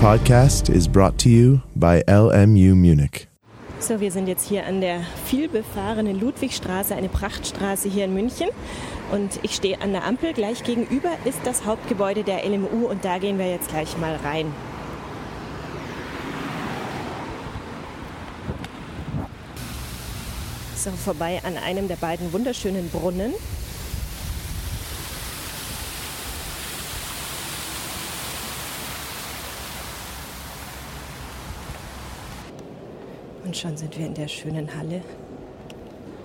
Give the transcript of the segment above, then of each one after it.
podcast is brought to you by LMU Munich. So, wir sind jetzt hier an der vielbefahrenen Ludwigstraße, eine Prachtstraße hier in München. Und ich stehe an der Ampel. Gleich gegenüber ist das Hauptgebäude der LMU und da gehen wir jetzt gleich mal rein. So, vorbei an einem der beiden wunderschönen Brunnen. Und schon sind wir in der schönen Halle.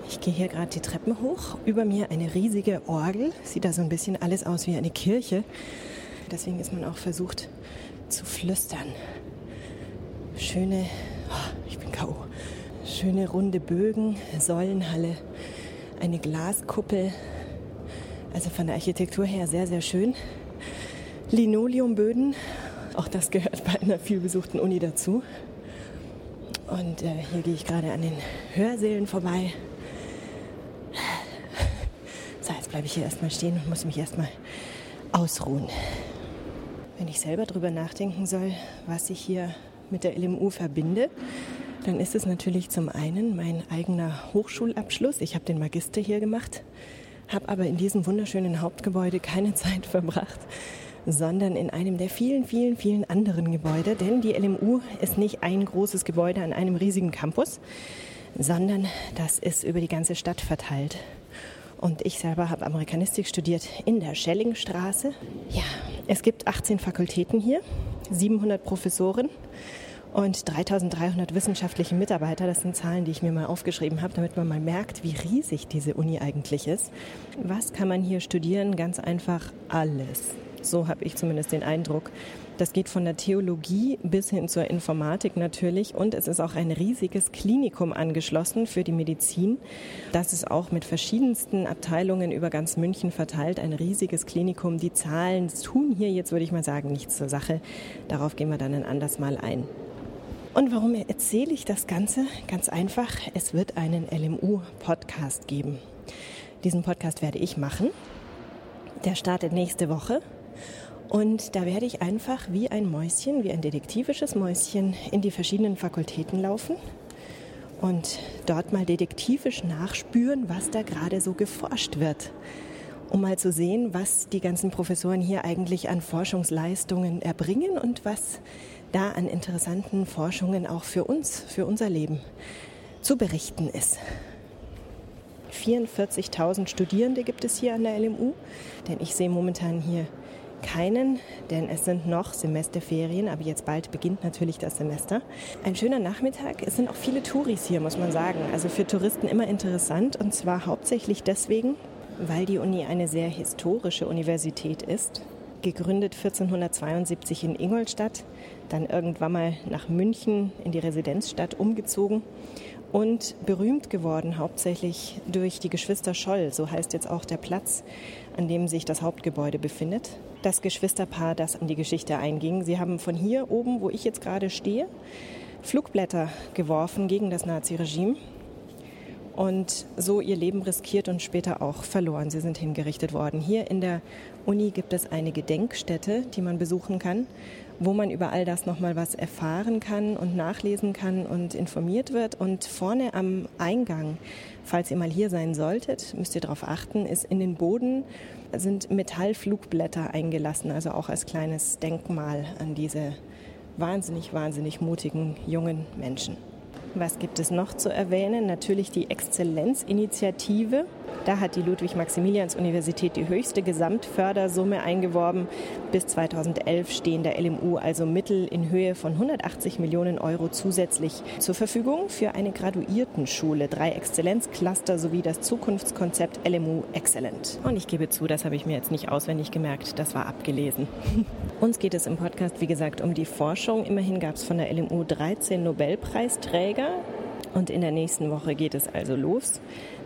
Ich gehe hier gerade die Treppen hoch. Über mir eine riesige Orgel. Sieht da so ein bisschen alles aus wie eine Kirche. Deswegen ist man auch versucht zu flüstern. Schöne, oh, ich bin K.O. Schöne runde Bögen, Säulenhalle, eine Glaskuppel. Also von der Architektur her sehr, sehr schön. Linoleumböden, auch das gehört bei einer vielbesuchten Uni dazu. Und äh, hier gehe ich gerade an den Hörsälen vorbei. So, jetzt bleibe ich hier erstmal stehen und muss mich erstmal ausruhen. Wenn ich selber darüber nachdenken soll, was ich hier mit der LMU verbinde, dann ist es natürlich zum einen mein eigener Hochschulabschluss. Ich habe den Magister hier gemacht, habe aber in diesem wunderschönen Hauptgebäude keine Zeit verbracht, sondern in einem der vielen, vielen, vielen anderen Gebäude. Denn die LMU ist nicht ein großes Gebäude an einem riesigen Campus, sondern das ist über die ganze Stadt verteilt. Und ich selber habe Amerikanistik studiert in der Schellingstraße. Ja, es gibt 18 Fakultäten hier, 700 Professoren und 3300 wissenschaftliche Mitarbeiter. Das sind Zahlen, die ich mir mal aufgeschrieben habe, damit man mal merkt, wie riesig diese Uni eigentlich ist. Was kann man hier studieren? Ganz einfach alles. So habe ich zumindest den Eindruck. Das geht von der Theologie bis hin zur Informatik natürlich. Und es ist auch ein riesiges Klinikum angeschlossen für die Medizin. Das ist auch mit verschiedensten Abteilungen über ganz München verteilt. Ein riesiges Klinikum. Die Zahlen tun hier jetzt, würde ich mal sagen, nichts zur Sache. Darauf gehen wir dann ein anderes Mal ein. Und warum erzähle ich das Ganze? Ganz einfach, es wird einen LMU-Podcast geben. Diesen Podcast werde ich machen. Der startet nächste Woche. Und da werde ich einfach wie ein Mäuschen, wie ein detektivisches Mäuschen in die verschiedenen Fakultäten laufen und dort mal detektivisch nachspüren, was da gerade so geforscht wird, um mal zu sehen, was die ganzen Professoren hier eigentlich an Forschungsleistungen erbringen und was da an interessanten Forschungen auch für uns, für unser Leben zu berichten ist. 44.000 Studierende gibt es hier an der LMU, denn ich sehe momentan hier keinen, denn es sind noch Semesterferien, aber jetzt bald beginnt natürlich das Semester. Ein schöner Nachmittag. Es sind auch viele Touris hier, muss man sagen. Also für Touristen immer interessant und zwar hauptsächlich deswegen, weil die Uni eine sehr historische Universität ist. Gegründet 1472 in Ingolstadt, dann irgendwann mal nach München in die Residenzstadt umgezogen und berühmt geworden hauptsächlich durch die Geschwister Scholl, so heißt jetzt auch der Platz, an dem sich das Hauptgebäude befindet. Das Geschwisterpaar, das an die Geschichte einging. Sie haben von hier oben, wo ich jetzt gerade stehe, Flugblätter geworfen gegen das Naziregime und so ihr Leben riskiert und später auch verloren. Sie sind hingerichtet worden. Hier in der Uni gibt es eine Gedenkstätte, die man besuchen kann wo man über all das nochmal was erfahren kann und nachlesen kann und informiert wird. Und vorne am Eingang, falls ihr mal hier sein solltet, müsst ihr darauf achten, ist in den Boden sind Metallflugblätter eingelassen, also auch als kleines Denkmal an diese wahnsinnig, wahnsinnig mutigen jungen Menschen. Was gibt es noch zu erwähnen? Natürlich die Exzellenzinitiative. Da hat die Ludwig-Maximilians-Universität die höchste Gesamtfördersumme eingeworben. Bis 2011 stehen der LMU also Mittel in Höhe von 180 Millionen Euro zusätzlich zur Verfügung für eine Graduiertenschule, drei Exzellenzcluster sowie das Zukunftskonzept LMU Excellent. Und ich gebe zu, das habe ich mir jetzt nicht auswendig gemerkt, das war abgelesen. Uns geht es im Podcast, wie gesagt, um die Forschung. Immerhin gab es von der LMU 13 Nobelpreisträger. Und in der nächsten Woche geht es also los.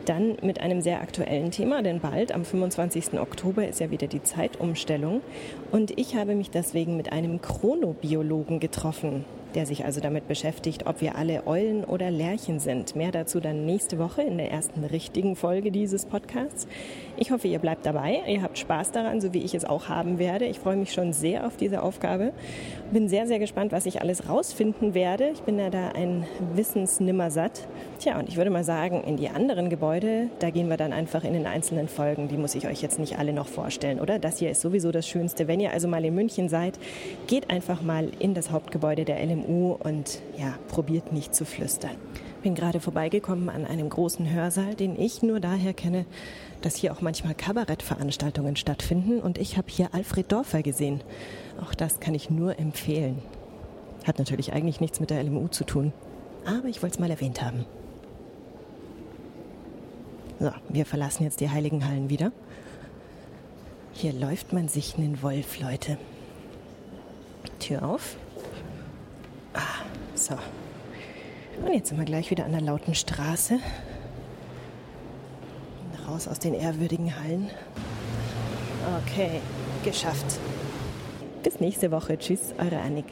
Dann mit einem sehr aktuellen Thema, denn bald, am 25. Oktober, ist ja wieder die Zeitumstellung. Und ich habe mich deswegen mit einem Chronobiologen getroffen. Der sich also damit beschäftigt, ob wir alle Eulen oder Lerchen sind. Mehr dazu dann nächste Woche in der ersten richtigen Folge dieses Podcasts. Ich hoffe, ihr bleibt dabei. Ihr habt Spaß daran, so wie ich es auch haben werde. Ich freue mich schon sehr auf diese Aufgabe. Bin sehr, sehr gespannt, was ich alles rausfinden werde. Ich bin ja da ein Wissensnimmersatt. Tja, und ich würde mal sagen, in die anderen Gebäude, da gehen wir dann einfach in den einzelnen Folgen. Die muss ich euch jetzt nicht alle noch vorstellen, oder? Das hier ist sowieso das Schönste. Wenn ihr also mal in München seid, geht einfach mal in das Hauptgebäude der LMU und ja, probiert nicht zu flüstern. Bin gerade vorbeigekommen an einem großen Hörsaal, den ich nur daher kenne, dass hier auch manchmal Kabarettveranstaltungen stattfinden und ich habe hier Alfred Dorfer gesehen. Auch das kann ich nur empfehlen. Hat natürlich eigentlich nichts mit der LMU zu tun, aber ich wollte es mal erwähnt haben. So, wir verlassen jetzt die Heiligen Hallen wieder. Hier läuft man sich einen Wolf, Leute. Tür auf. So. Und jetzt sind wir gleich wieder an der lauten Straße. Raus aus den ehrwürdigen Hallen. Okay, geschafft. Bis nächste Woche. Tschüss, eure Annik.